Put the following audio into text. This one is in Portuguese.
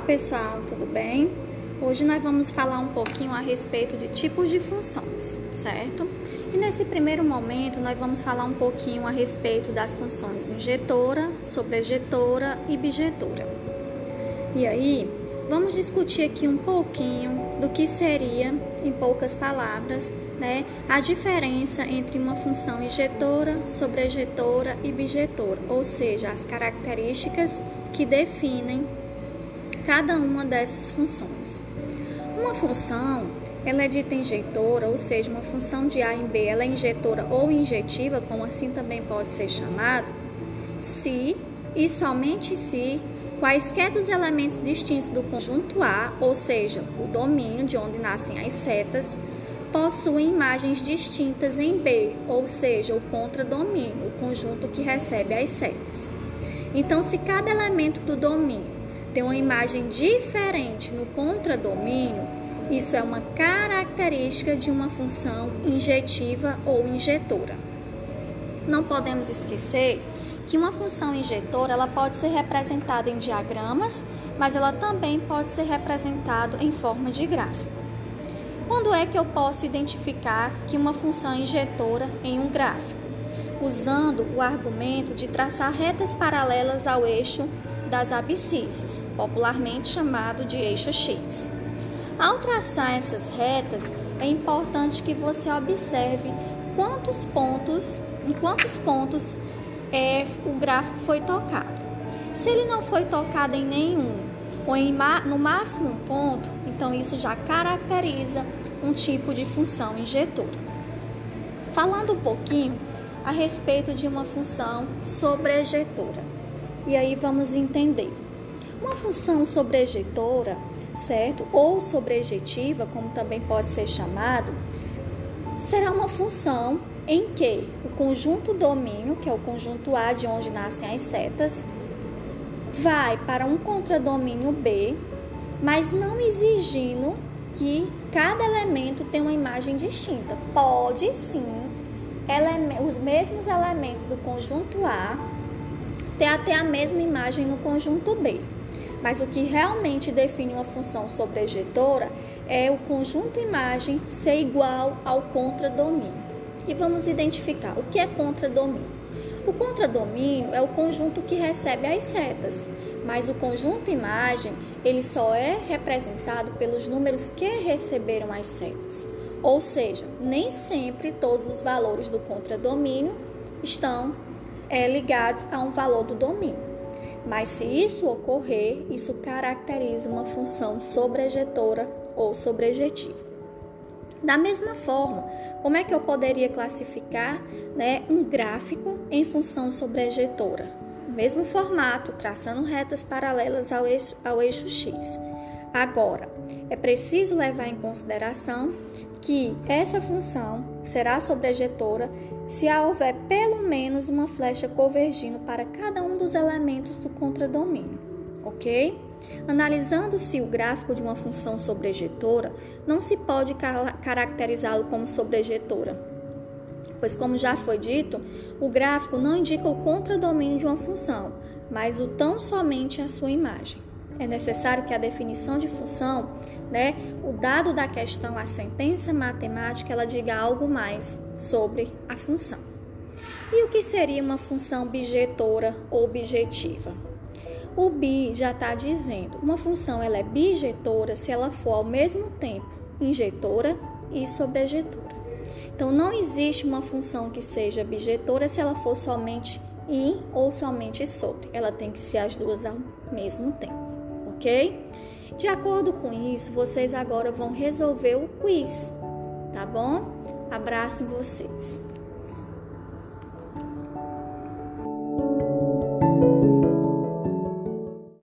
Olá pessoal, tudo bem? Hoje nós vamos falar um pouquinho a respeito de tipos de funções, certo? E nesse primeiro momento nós vamos falar um pouquinho a respeito das funções injetora, sobrejetora e bijetora. E aí, vamos discutir aqui um pouquinho do que seria, em poucas palavras, né, a diferença entre uma função injetora, sobrejetora e bijetora, ou seja, as características que definem cada uma dessas funções. Uma função, ela é dita injetora, ou seja, uma função de A em B, ela é injetora ou injetiva, como assim também pode ser chamado, se e somente se quaisquer dos elementos distintos do conjunto A, ou seja, o domínio de onde nascem as setas, possuem imagens distintas em B, ou seja, o contradomínio, o conjunto que recebe as setas. Então, se cada elemento do domínio tem uma imagem diferente no contradomínio, isso é uma característica de uma função injetiva ou injetora. Não podemos esquecer que uma função injetora ela pode ser representada em diagramas, mas ela também pode ser representada em forma de gráfico. Quando é que eu posso identificar que uma função injetora em um gráfico? Usando o argumento de traçar retas paralelas ao eixo das abscissas, popularmente chamado de eixo X. Ao traçar essas retas, é importante que você observe quantos pontos, em quantos pontos é, o gráfico foi tocado. Se ele não foi tocado em nenhum, ou em, no máximo um ponto, então isso já caracteriza um tipo de função injetora. Falando um pouquinho a respeito de uma função sobrejetora. E aí vamos entender. Uma função sobrejetora, certo? Ou sobrejetiva, como também pode ser chamado, será uma função em que o conjunto domínio, que é o conjunto A de onde nascem as setas, vai para um contradomínio B, mas não exigindo que cada elemento tenha uma imagem distinta. Pode sim os mesmos elementos do conjunto A ter até a mesma imagem no conjunto B. Mas o que realmente define uma função sobrejetora é o conjunto imagem ser igual ao contradomínio. E vamos identificar o que é contradomínio. O contradomínio é o conjunto que recebe as setas, mas o conjunto imagem ele só é representado pelos números que receberam as setas. Ou seja, nem sempre todos os valores do contradomínio estão é, ligados a um valor do domínio. Mas se isso ocorrer, isso caracteriza uma função sobrejetora ou sobrejetiva. Da mesma forma, como é que eu poderia classificar né, um gráfico em função sobrejetora? Mesmo formato, traçando retas paralelas ao eixo, ao eixo X. Agora, é preciso levar em consideração que essa função será sobrejetora se houver pelo menos uma flecha convergindo para cada um dos elementos do contradomínio, ok? Analisando-se o gráfico de uma função sobrejetora, não se pode caracterizá-lo como sobrejetora, pois, como já foi dito, o gráfico não indica o contradomínio de uma função, mas o tão somente a sua imagem é necessário que a definição de função, né, o dado da questão, a sentença matemática, ela diga algo mais sobre a função. E o que seria uma função bijetora ou objetiva? O bi já está dizendo, uma função ela é bijetora se ela for ao mesmo tempo injetora e sobrejetora. Então não existe uma função que seja bijetora se ela for somente in ou somente sobre. Ela tem que ser as duas ao mesmo tempo ok? De acordo com isso, vocês agora vão resolver o quiz, tá bom? Abraço em vocês.